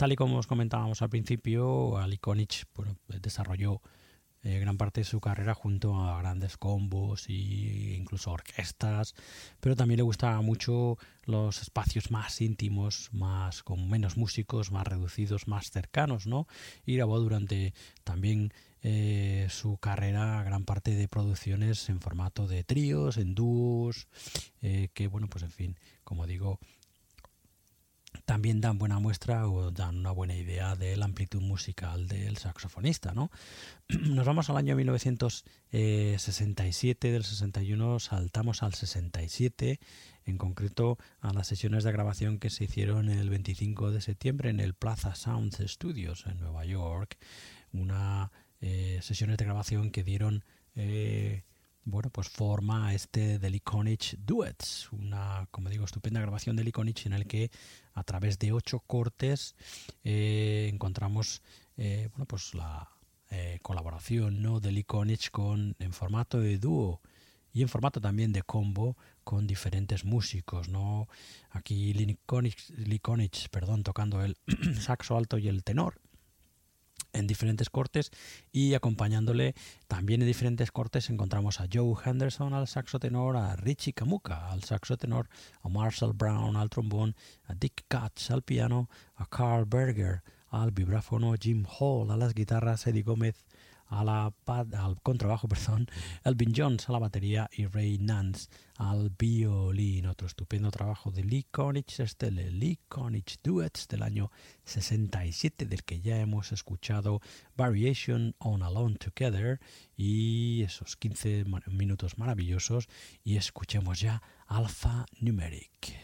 Tal y como os comentábamos al principio, Aliconich bueno, desarrolló eh, gran parte de su carrera junto a grandes combos e incluso orquestas, pero también le gustaba mucho los espacios más íntimos, más con menos músicos, más reducidos, más cercanos, ¿no? Y grabó durante también eh, su carrera gran parte de producciones en formato de tríos, en dúos, eh, que bueno, pues en fin, como digo, también dan buena muestra o dan una buena idea de la amplitud musical del saxofonista. ¿no? Nos vamos al año 1967, del 61 saltamos al 67, en concreto a las sesiones de grabación que se hicieron el 25 de septiembre en el Plaza Sounds Studios en Nueva York, una eh, sesiones de grabación que dieron eh, bueno, pues forma este de Liconich Duets, una, como digo, estupenda grabación de Liconich en el que a través de ocho cortes eh, encontramos eh, bueno, pues la eh, colaboración ¿no? de Liconich con, en formato de dúo y en formato también de combo con diferentes músicos, ¿no? Aquí Likonich, perdón, tocando el saxo alto y el tenor en diferentes cortes y acompañándole también en diferentes cortes encontramos a Joe Henderson al saxo tenor, a Richie Kamuka al saxo tenor, a Marshall Brown al trombón, a Dick Katz al piano, a Carl Berger al vibráfono, Jim Hall a las guitarras, Eddie Gómez a la, al contrabajo, perdón, Elvin Jones a la batería y Ray Nance al violín. Otro estupendo trabajo de Lee Konich, este Lee Konich Duets del año 67, del que ya hemos escuchado Variation on Alone Together y esos 15 minutos maravillosos. Y escuchemos ya Alpha Numeric.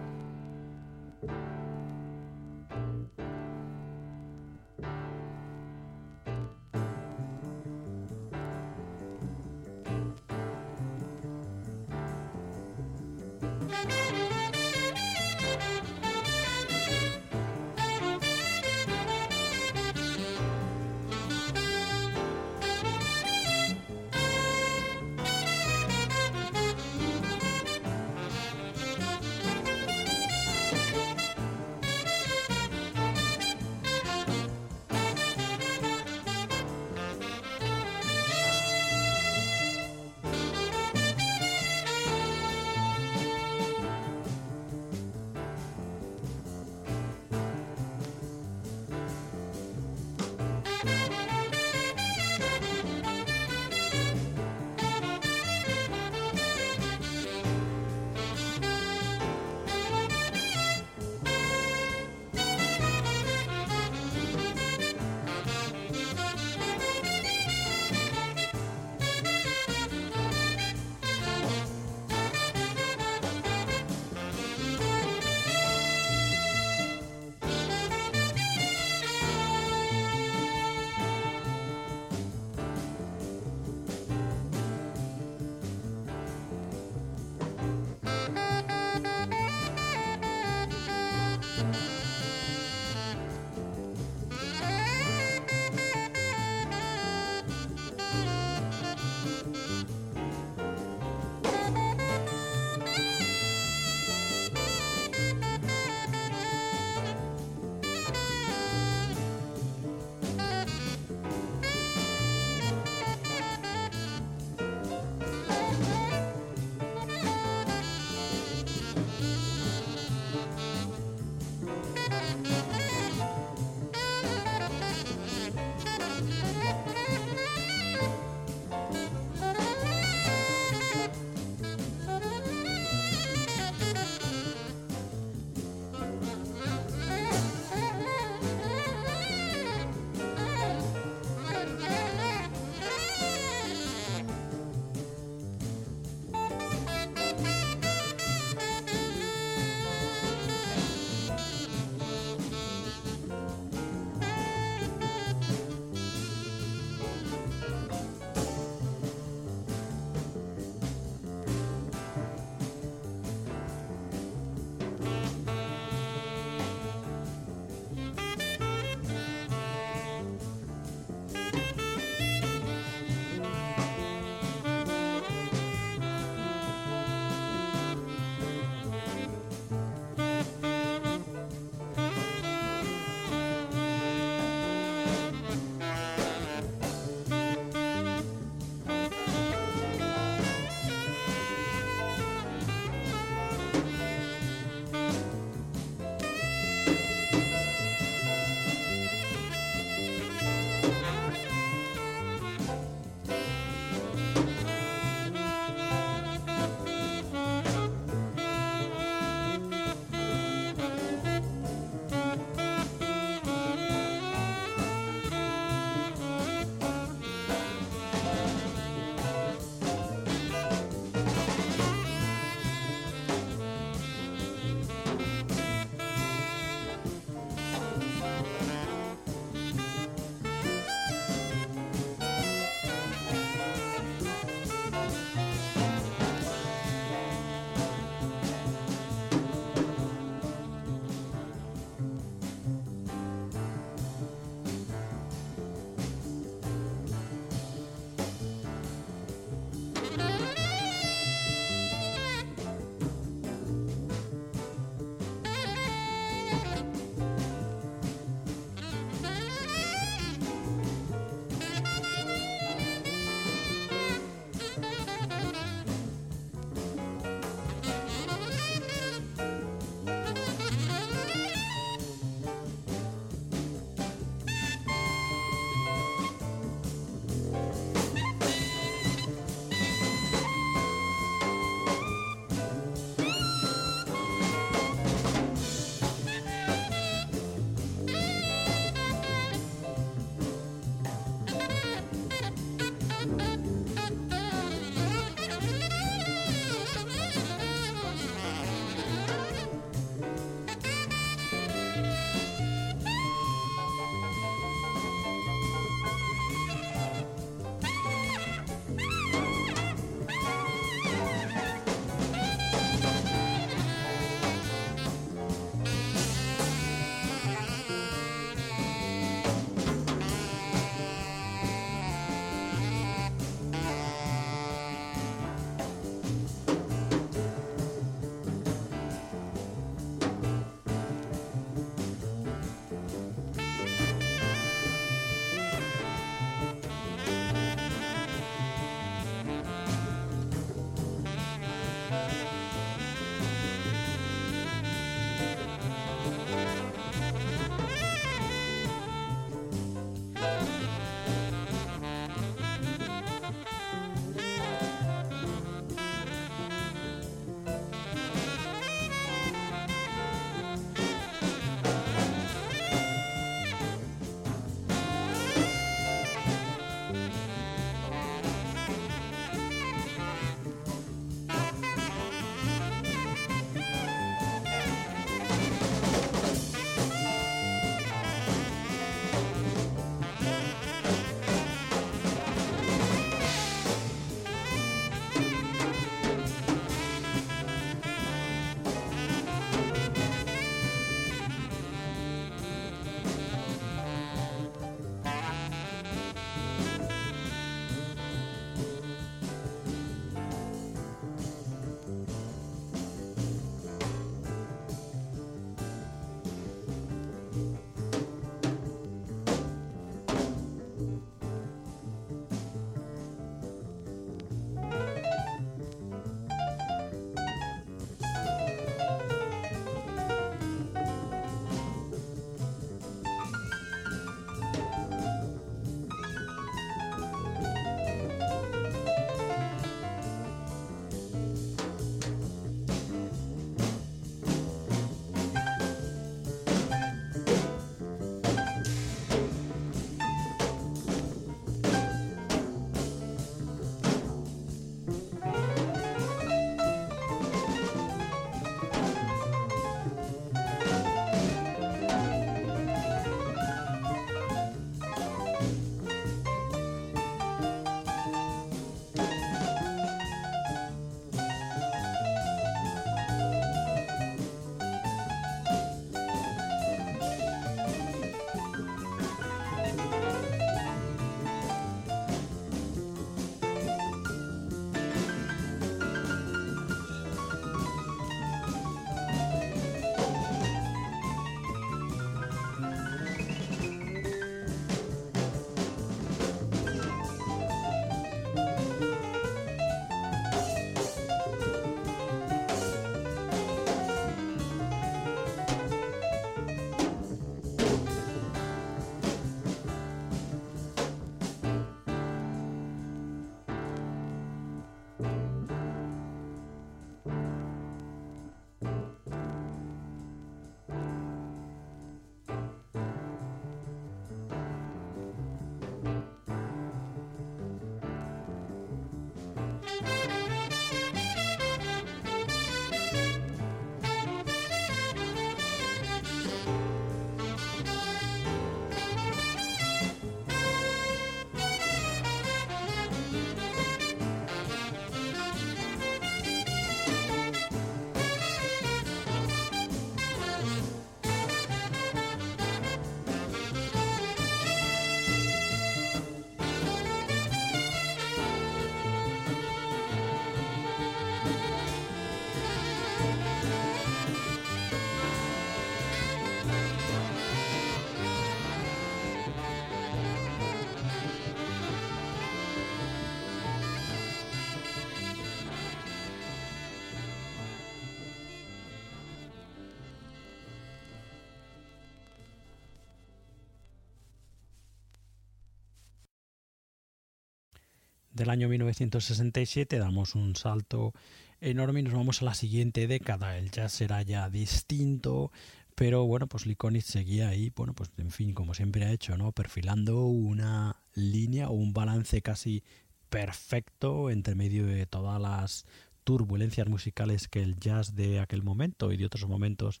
Del año 1967 damos un salto enorme y nos vamos a la siguiente década. El jazz será ya distinto, pero bueno, pues Likonitz seguía ahí, bueno, pues en fin, como siempre ha hecho, ¿no? Perfilando una línea o un balance casi perfecto entre medio de todas las turbulencias musicales que el jazz de aquel momento y de otros momentos,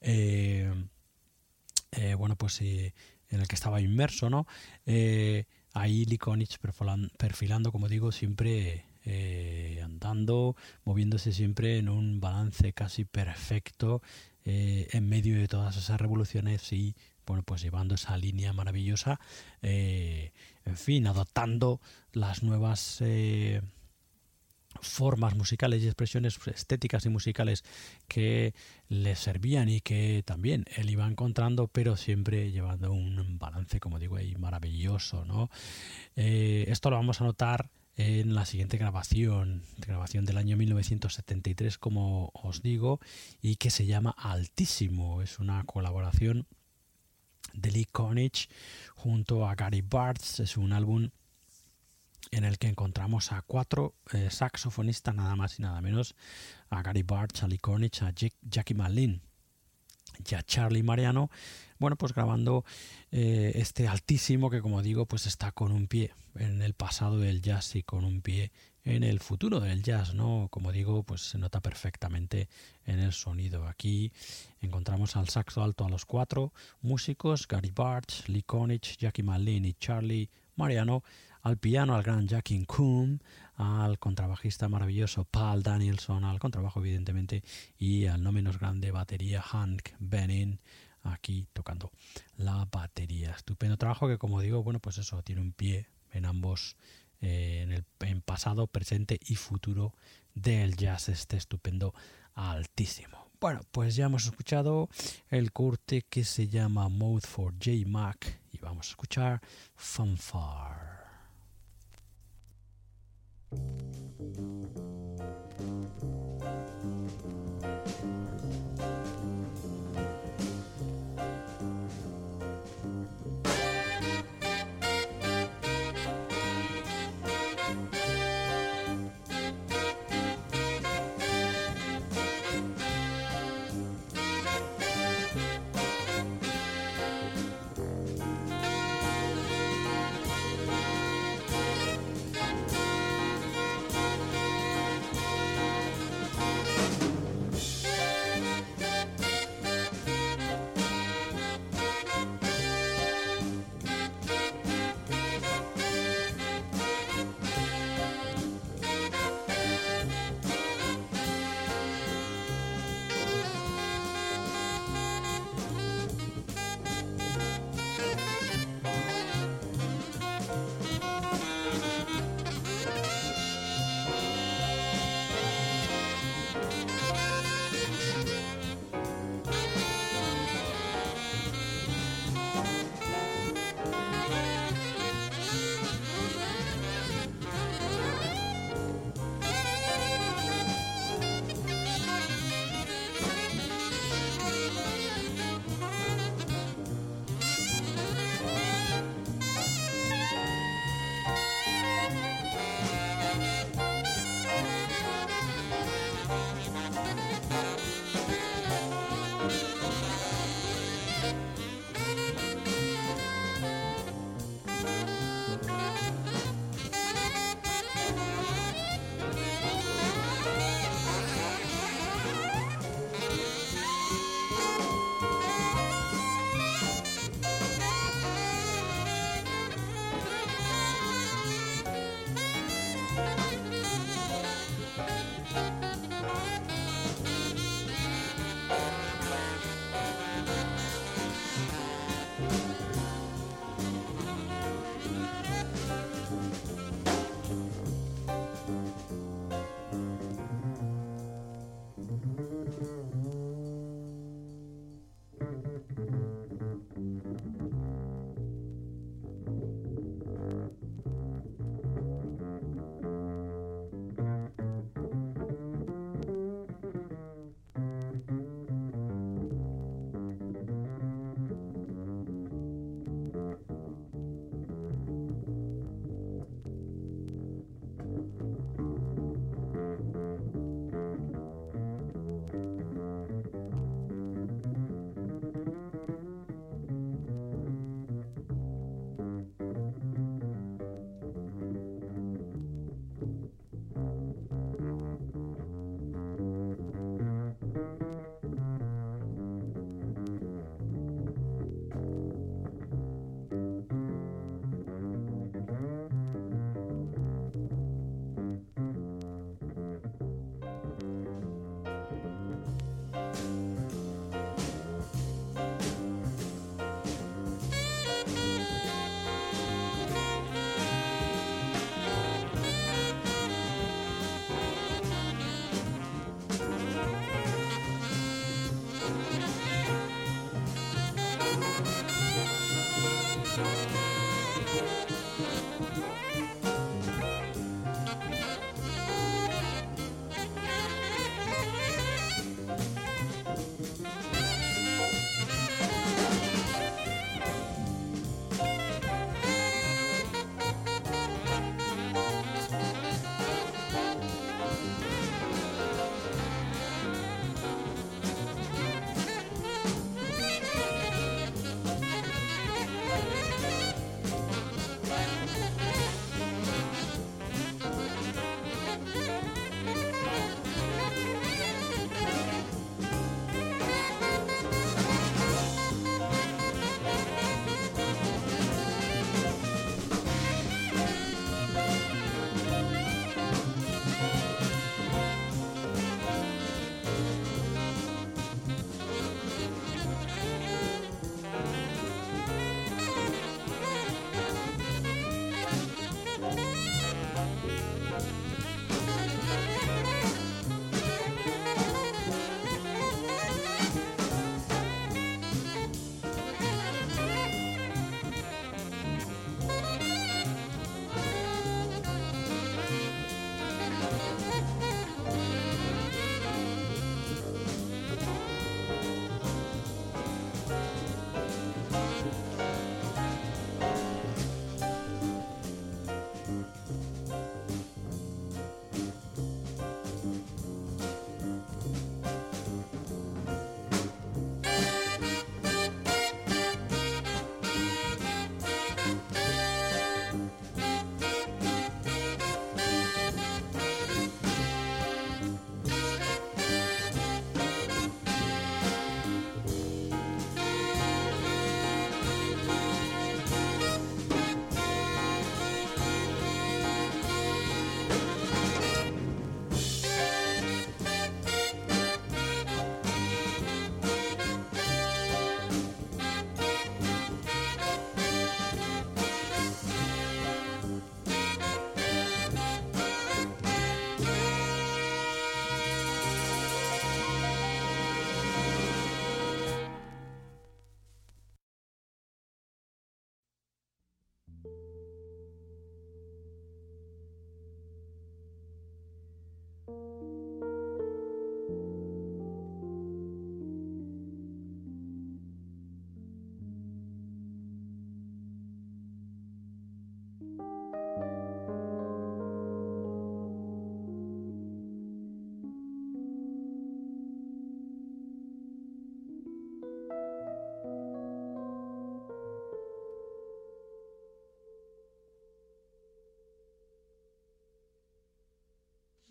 eh, eh, bueno, pues eh, en el que estaba inmerso, ¿no? Ahí Likonich perfilando, como digo, siempre andando, moviéndose siempre en un balance casi perfecto en medio de todas esas revoluciones y bueno, pues llevando esa línea maravillosa, en fin, adoptando las nuevas formas musicales y expresiones estéticas y musicales que le servían y que también él iba encontrando, pero siempre llevando un balance, como digo, ahí maravilloso, ¿no? Eh, esto lo vamos a notar en la siguiente grabación, grabación del año 1973, como os digo, y que se llama Altísimo. Es una colaboración de Lee Konich junto a Gary Bartz. Es un álbum en el que encontramos a cuatro eh, saxofonistas, nada más y nada menos, a Gary Bart, Charlie Cornish, a Jackie Malin y a Charlie Mariano, bueno, pues grabando eh, este altísimo que como digo, pues está con un pie en el pasado del jazz y con un pie en el futuro del jazz, ¿no? Como digo, pues se nota perfectamente en el sonido. Aquí encontramos al saxo alto a los cuatro músicos, Gary Bartz, Lee Konich, Jackie Malin y Charlie Mariano, al piano al gran Jackie Coombe, al contrabajista maravilloso Paul Danielson, al contrabajo evidentemente y al no menos grande batería Hank Benin aquí tocando la batería. Estupendo trabajo que como digo, bueno, pues eso tiene un pie en ambos eh, en el pasado, presente y futuro del jazz este estupendo altísimo. Bueno, pues ya hemos escuchado el corte que se llama Mode for J Mac y vamos a escuchar Fanfare. Bye.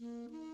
Mm-hmm.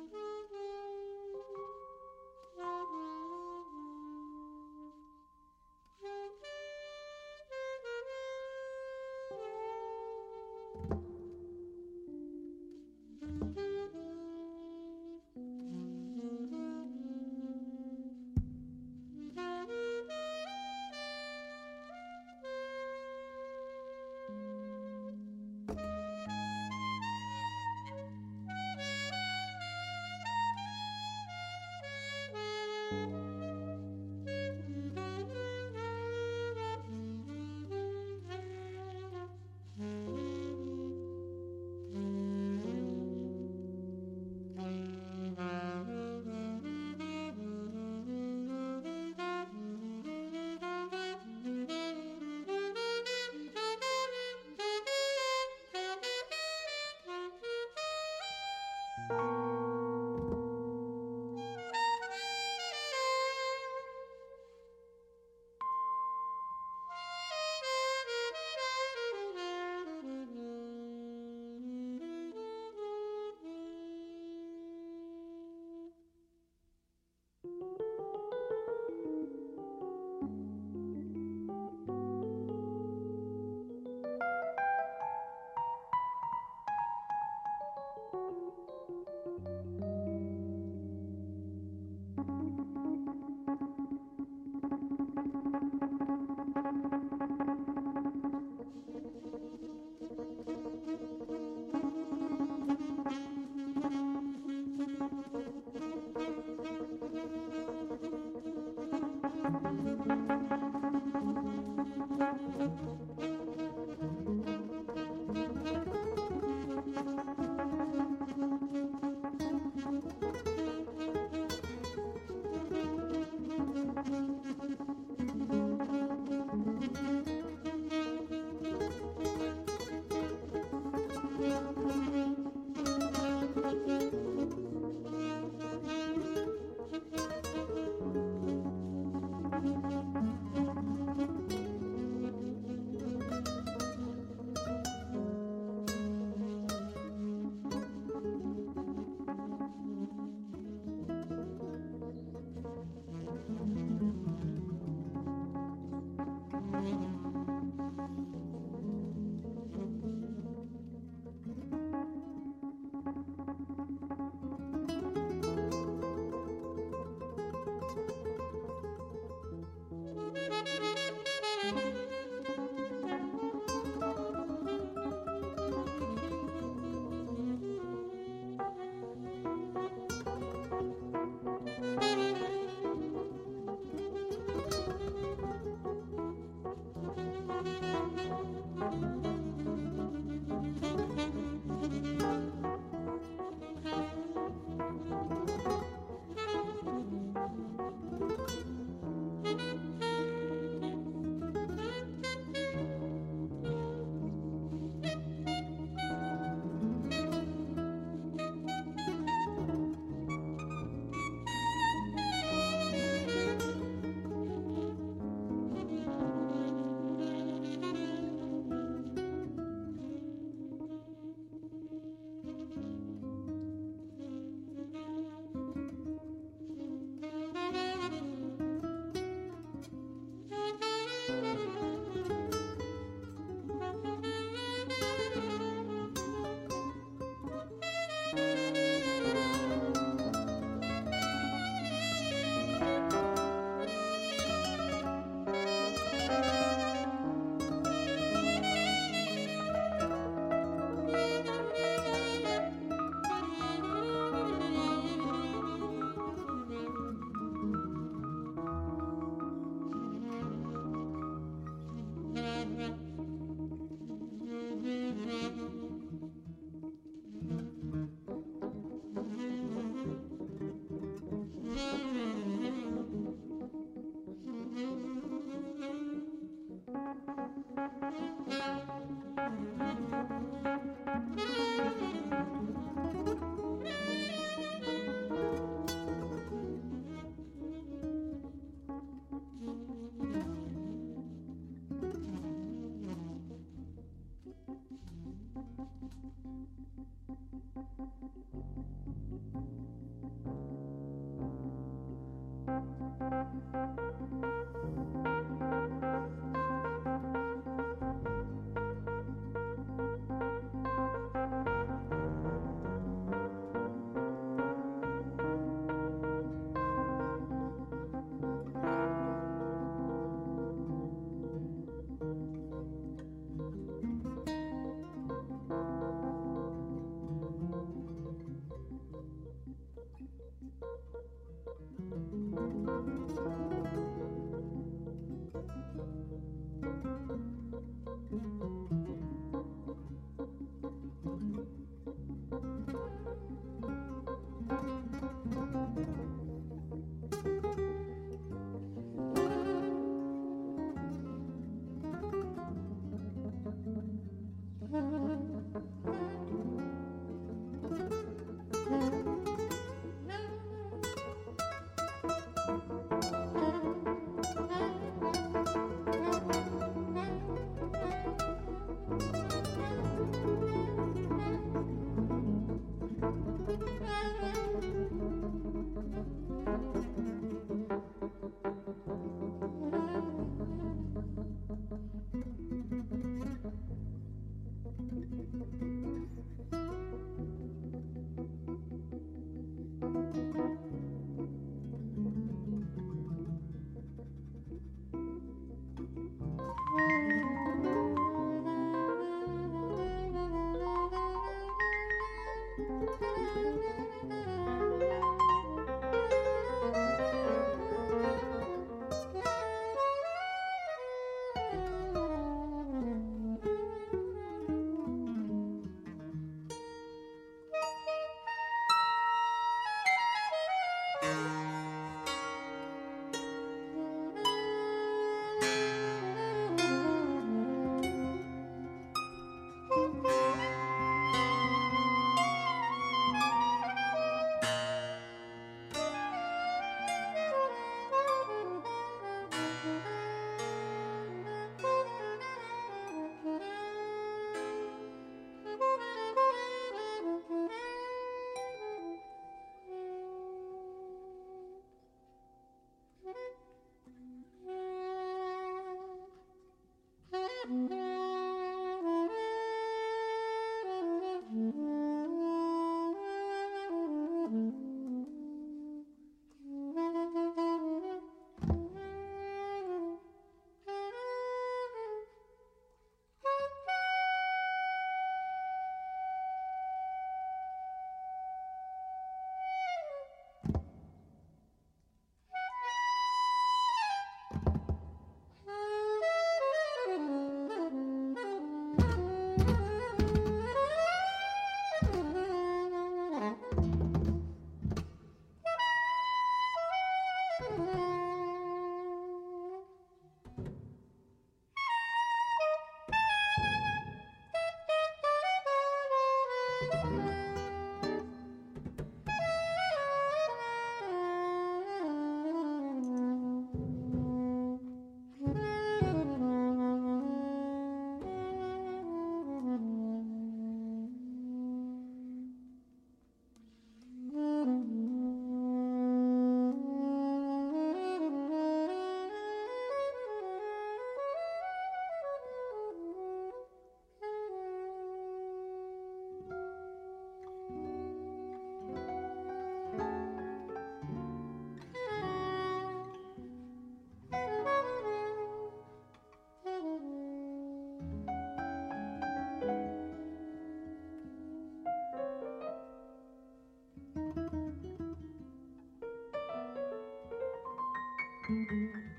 Música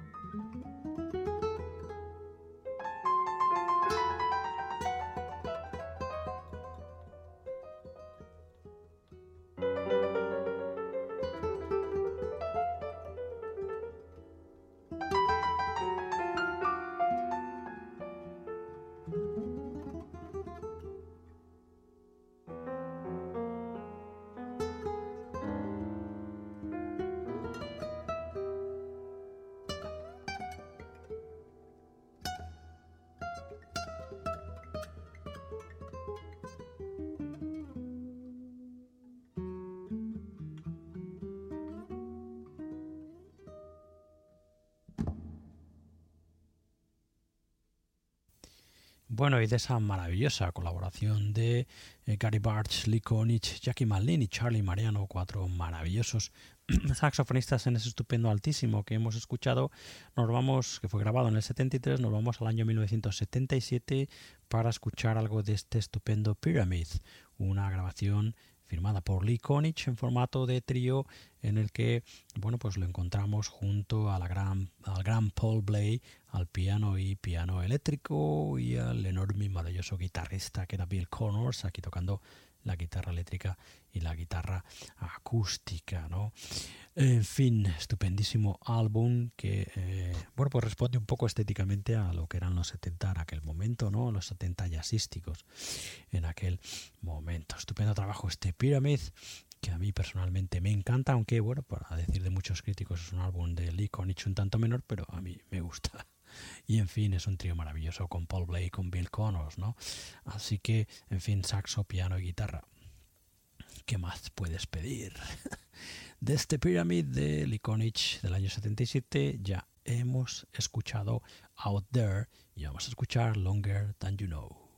Bueno, y de esa maravillosa colaboración de eh, Gary Bartz, Lee Konich, Jackie Malin y Charlie Mariano, cuatro maravillosos saxofonistas en ese estupendo altísimo que hemos escuchado, nos vamos, que fue grabado en el 73, nos vamos al año 1977 para escuchar algo de este estupendo Pyramid, una grabación firmada por Lee Konich en formato de trío en el que bueno pues lo encontramos junto a la gran, al gran Paul Blay al piano y piano eléctrico y al enorme y maravilloso guitarrista que era Bill Connors aquí tocando la guitarra eléctrica y la guitarra acústica, ¿no? En fin, estupendísimo álbum que, eh, bueno, pues responde un poco estéticamente a lo que eran los 70 en aquel momento, ¿no? Los 70 jazzísticos en aquel momento. Estupendo trabajo este Pyramid, que a mí personalmente me encanta, aunque, bueno, para decir de muchos críticos es un álbum de Lee Konich un tanto menor, pero a mí me gusta. Y en fin, es un trío maravilloso con Paul Blake y con Bill Connors, ¿no? Así que, en fin, saxo, piano y guitarra. ¿Qué más puedes pedir? De este Pyramid de Likonich del año 77 ya hemos escuchado Out There y vamos a escuchar Longer Than You Know.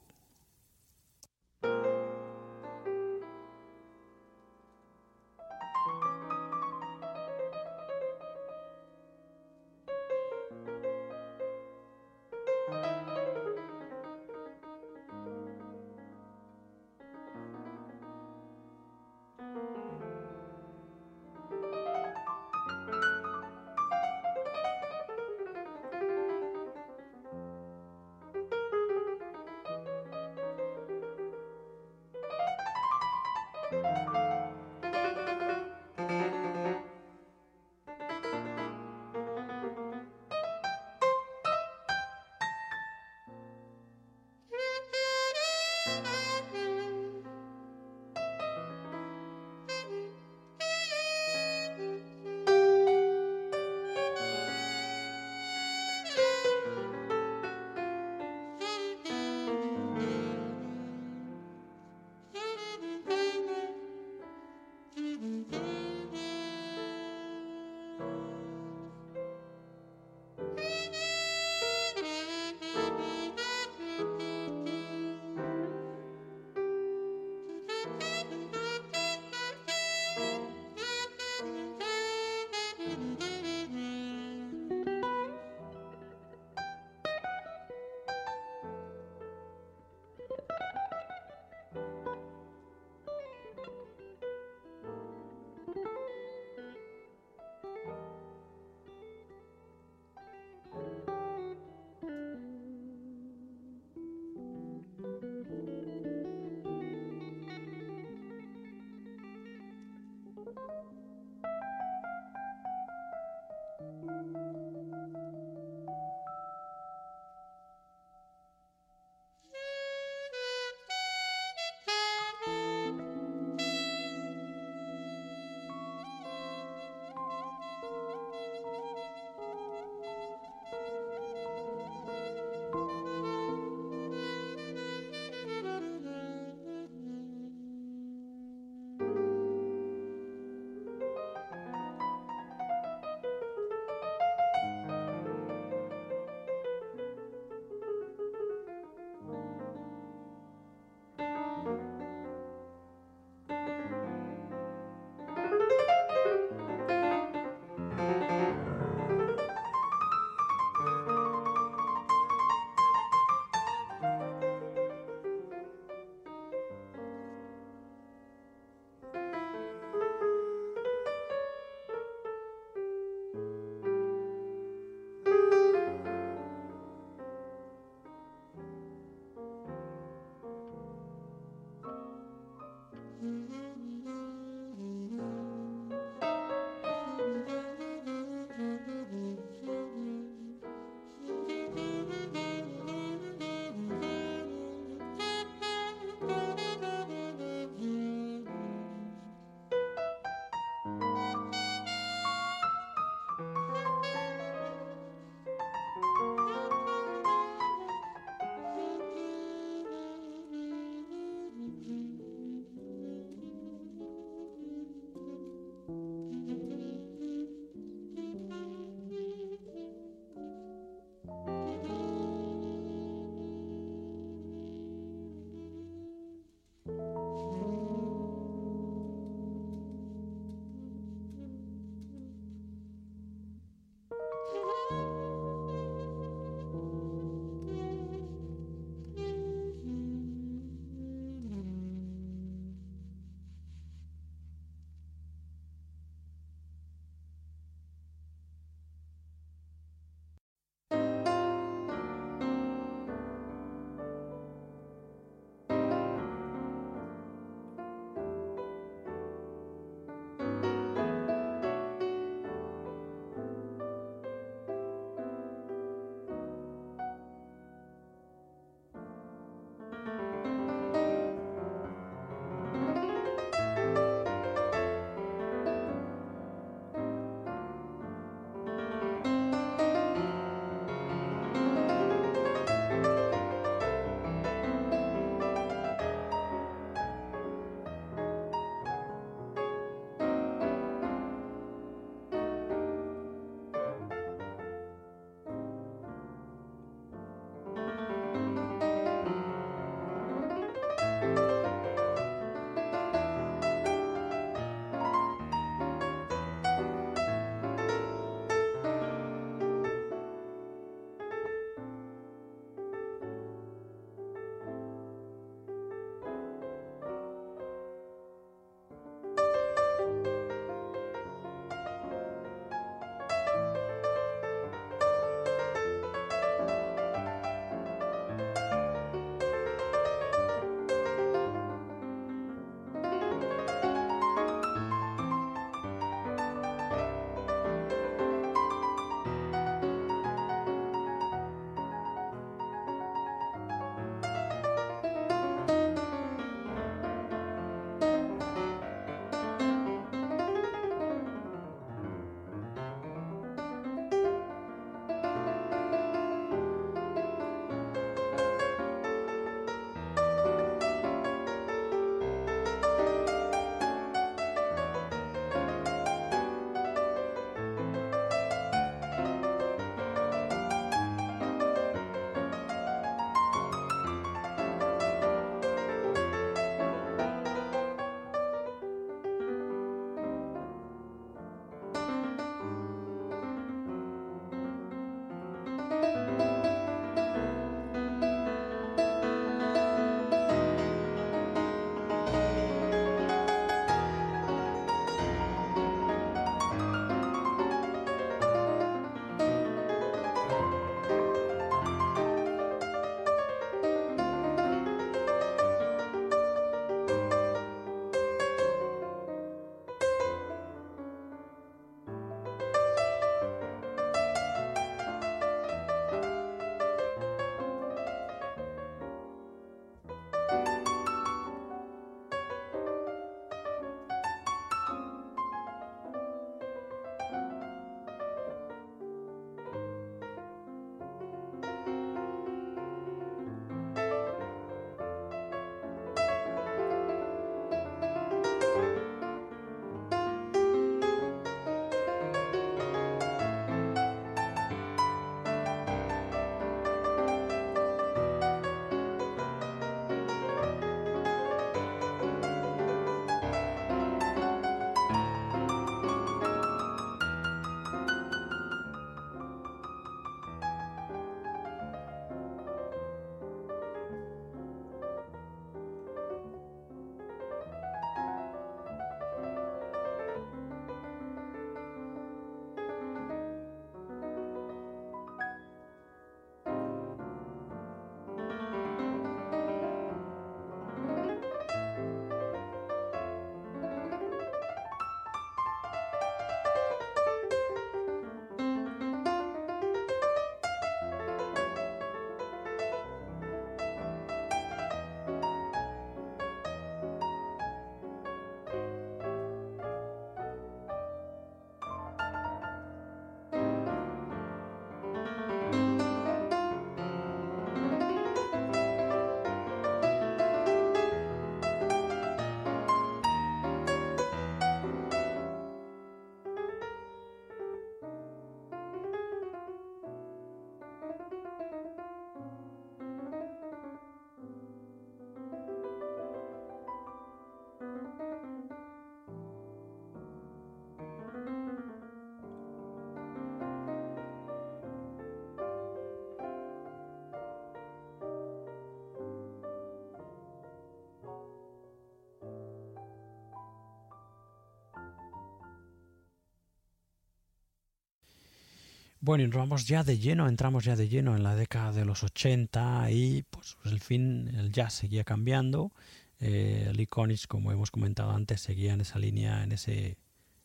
Bueno, y vamos ya de lleno, entramos ya de lleno en la década de los 80 y pues el fin, el jazz seguía cambiando. Eh, el Iconics, como hemos comentado antes, seguía en esa línea, en ese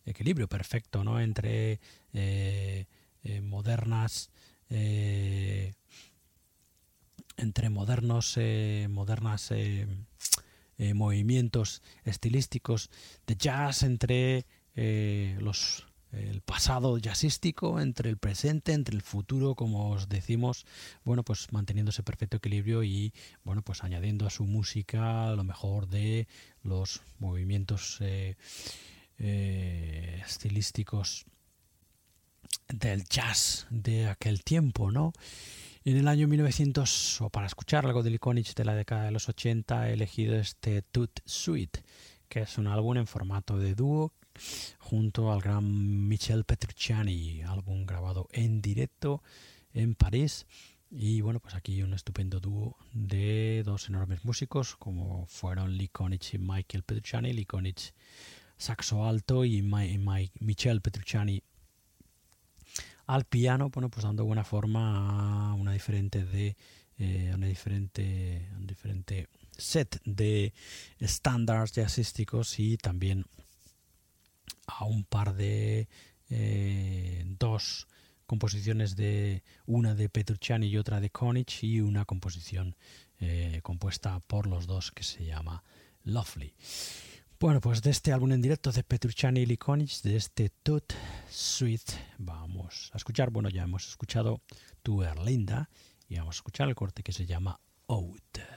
equilibrio perfecto, ¿no? Entre eh, eh, modernas, entre modernos, modernas movimientos estilísticos de jazz, entre los el pasado jazzístico entre el presente, entre el futuro, como os decimos, bueno, pues manteniendo ese perfecto equilibrio y, bueno, pues añadiendo a su música lo mejor de los movimientos eh, eh, estilísticos del jazz de aquel tiempo, ¿no? En el año 1900, o para escuchar algo de Iconic de la década de los 80, he elegido este Toot Suite, que es un álbum en formato de dúo junto al gran Michel Petrucciani, álbum grabado en directo en París. Y bueno, pues aquí un estupendo dúo de dos enormes músicos como fueron Lee Konich y Michael Petrucciani. Lee saxo alto y Michel Petrucciani al piano, bueno, pues dando buena forma a una diferente de eh, una diferente, un diferente set de estándares jazzísticos y también a un par de eh, dos composiciones de una de Petrucciani y otra de Konich y una composición eh, compuesta por los dos que se llama Lovely. Bueno, pues de este álbum en directo de Petrucciani y Konich, de este Tut Suite, vamos a escuchar, bueno, ya hemos escuchado Tu Erlinda y vamos a escuchar el corte que se llama Out.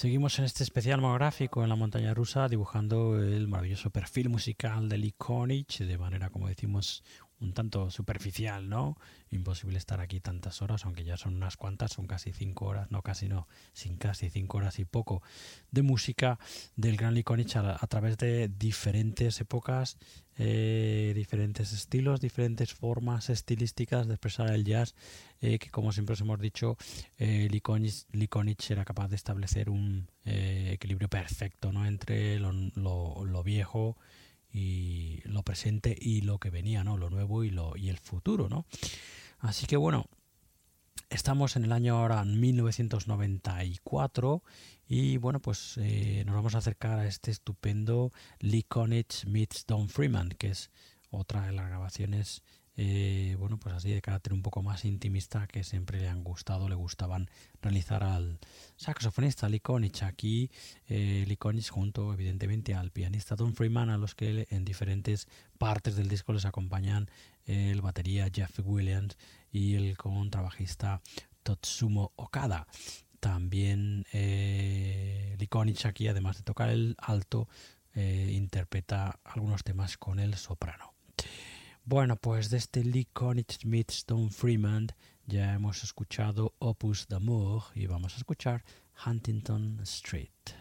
Seguimos en este especial monográfico en la montaña rusa dibujando el maravilloso perfil musical de Lee de manera, como decimos, un tanto superficial, ¿no? Imposible estar aquí tantas horas, aunque ya son unas cuantas, son casi cinco horas, no casi no, sin casi cinco horas y poco de música del gran Likonich a, través de diferentes épocas, eh, diferentes estilos, diferentes formas estilísticas de expresar el jazz, eh, que como siempre os hemos dicho, eh, Likonich, era capaz de establecer un eh, equilibrio perfecto, ¿no? Entre lo, lo, lo viejo y lo presente y lo que venía, ¿no? Lo nuevo y lo y el futuro, ¿no? Así que bueno, estamos en el año ahora 1994 y bueno, pues eh, nos vamos a acercar a este estupendo Lee Konitz meets Don Freeman, que es otra de las grabaciones eh, bueno, pues así de carácter un poco más intimista que siempre le han gustado, le gustaban realizar al saxofonista Lee Konich. Aquí eh, Lee Konich junto evidentemente al pianista Don Freeman, a los que en diferentes partes del disco les acompañan el batería Jeff Williams y el contrabajista Totsumo Okada. También eh, Lee Konich aquí, además de tocar el alto, eh, interpreta algunos temas con el soprano. Bueno, pues de este Lee Konitz meets Don Freeman ya hemos escuchado Opus d'Amour y vamos a escuchar Huntington Street.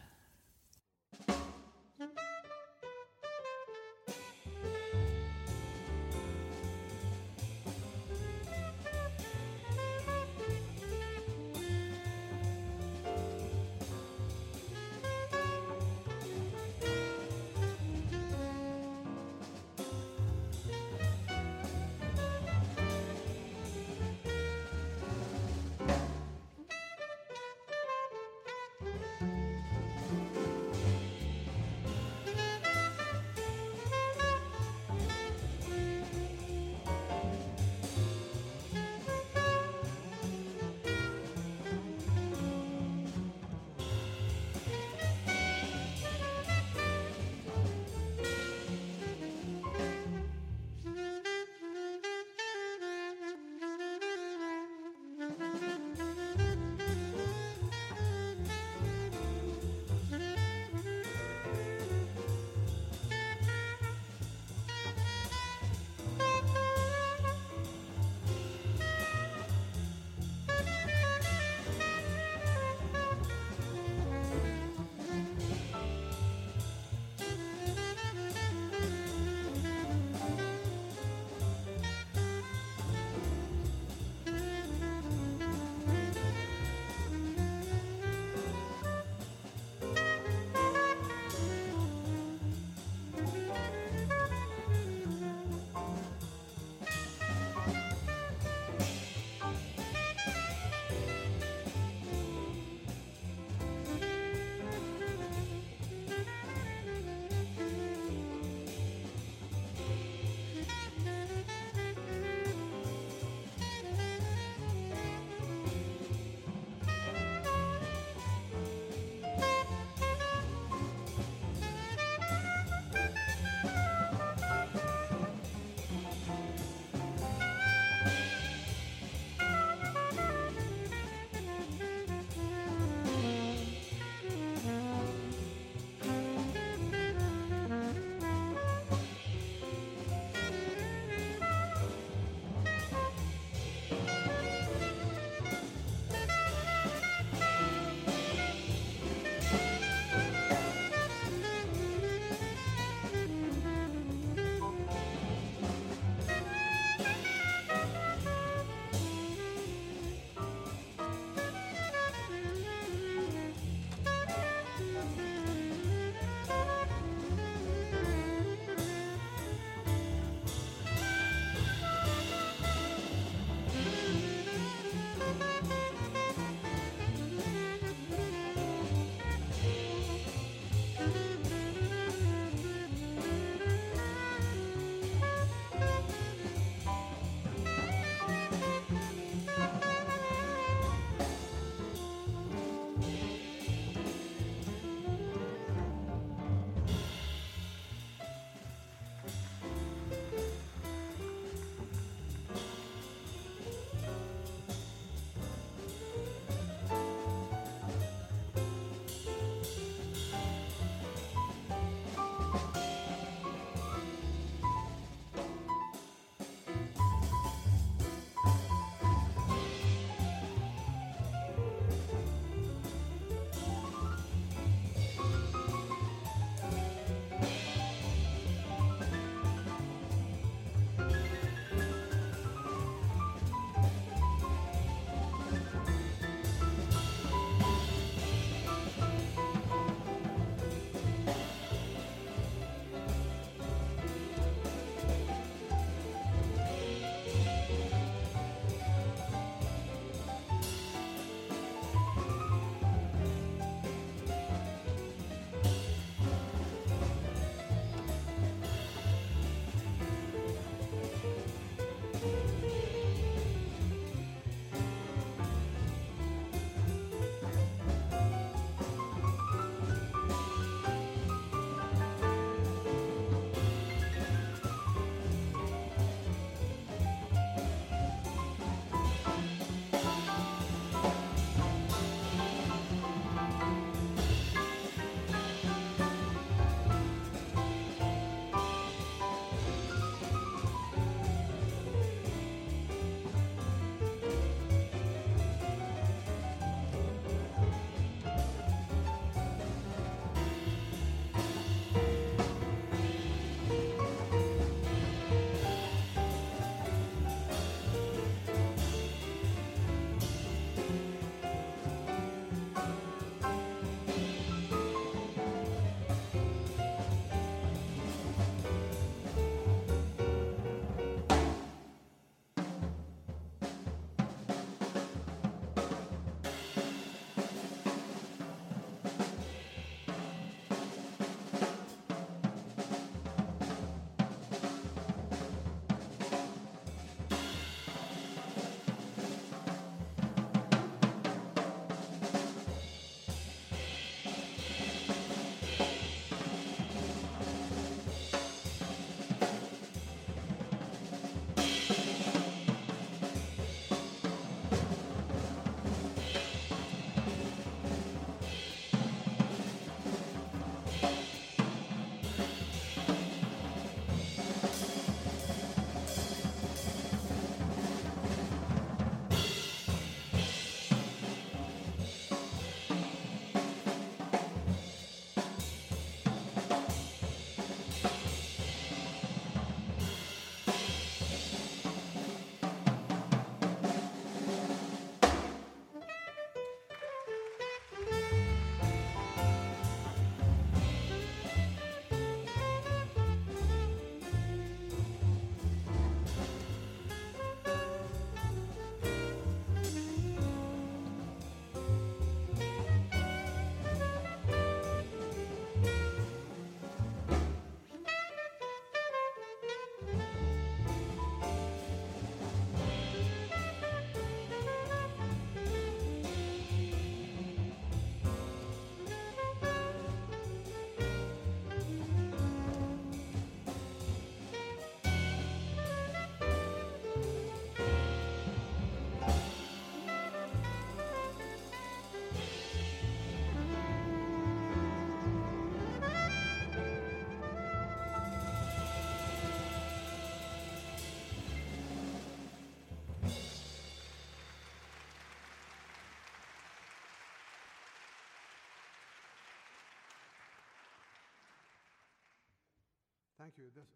Thank you. This,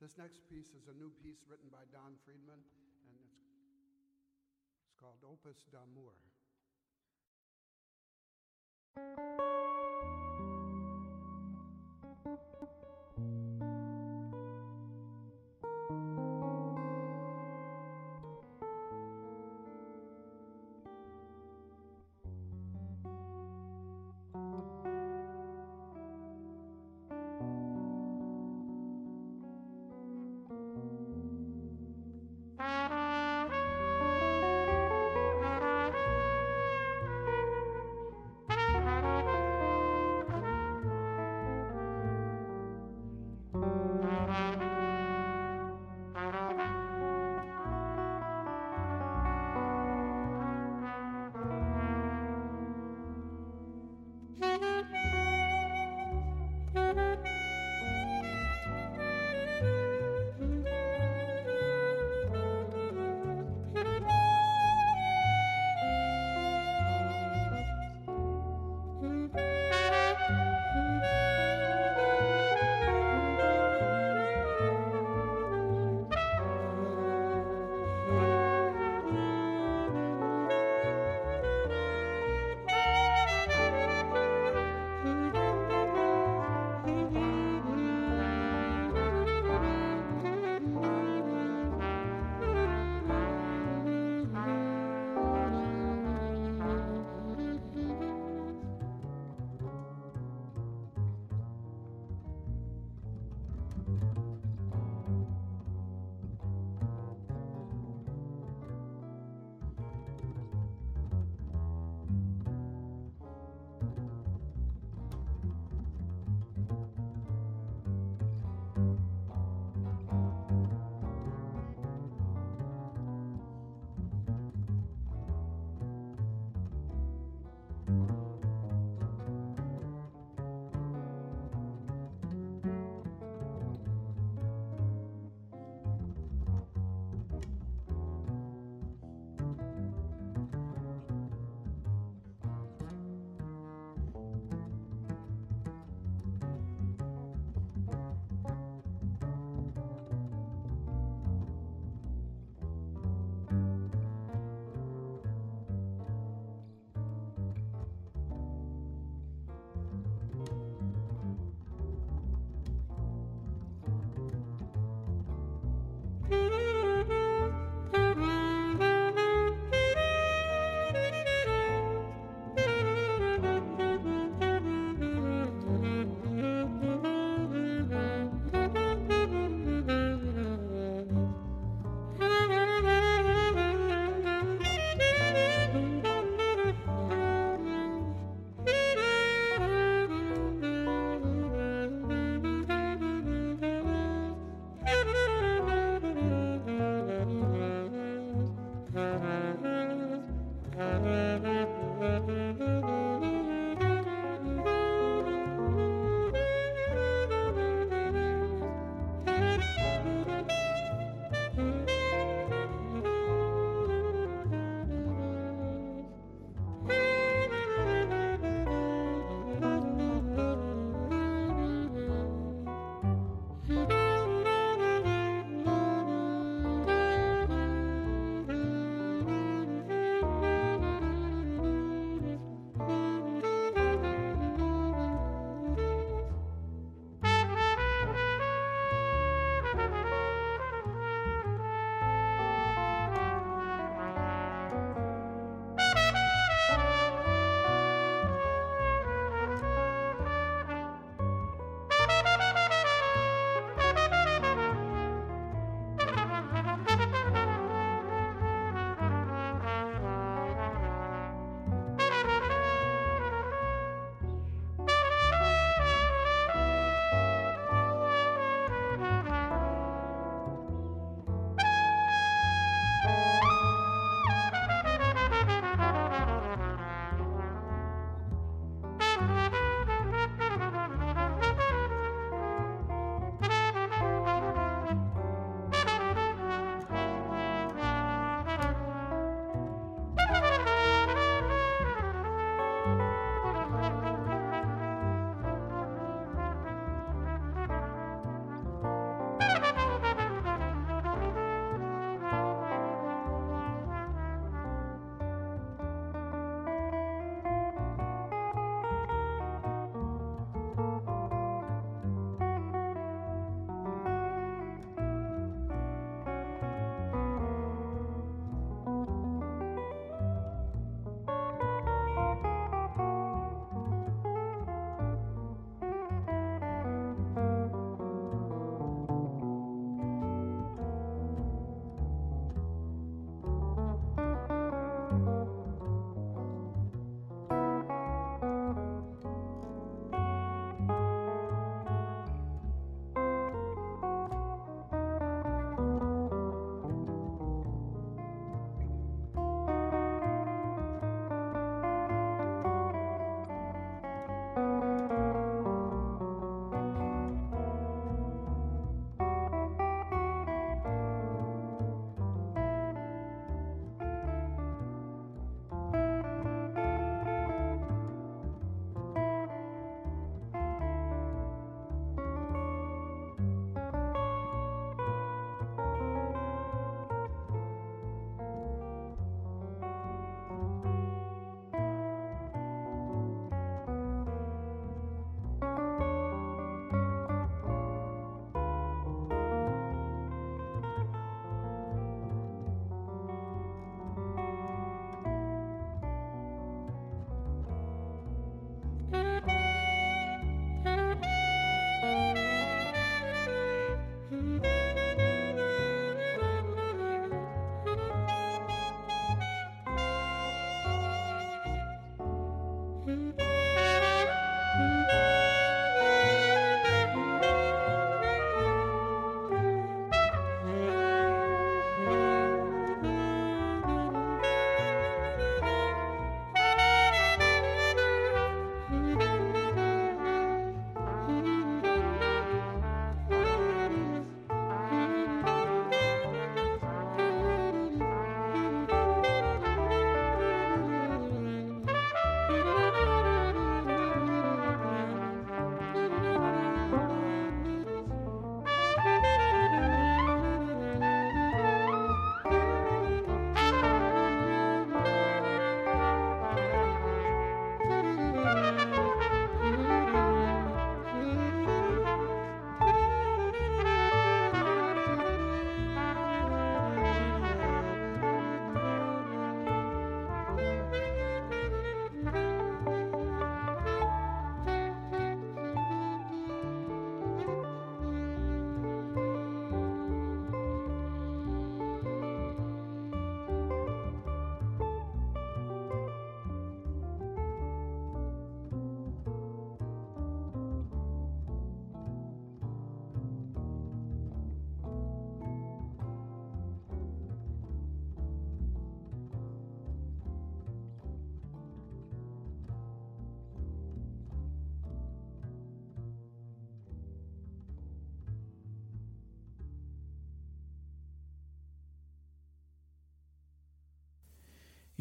this next piece is a new piece written by Don Friedman, and it's, it's called Opus d'Amour.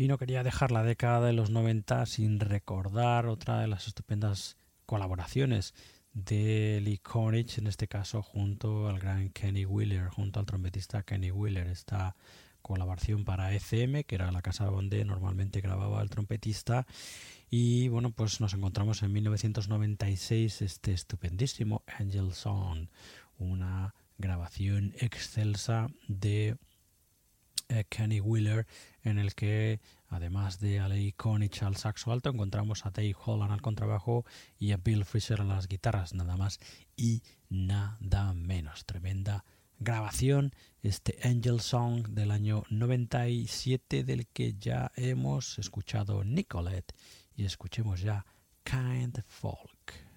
Y no quería dejar la década de los 90 sin recordar otra de las estupendas colaboraciones de Lee Konich, en este caso junto al gran Kenny Wheeler, junto al trompetista Kenny Wheeler. Esta colaboración para ECM, que era la casa donde normalmente grababa el trompetista. Y bueno, pues nos encontramos en 1996 este estupendísimo Angel Song, una grabación excelsa de Kenny Wheeler en el que además de Ali Konich al saxo alto encontramos a Dave Holland al contrabajo y a Bill Fisher a las guitarras nada más y nada menos. Tremenda grabación este Angel Song del año 97 del que ya hemos escuchado Nicolette. Y escuchemos ya Kind Folk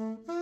Mm-hmm.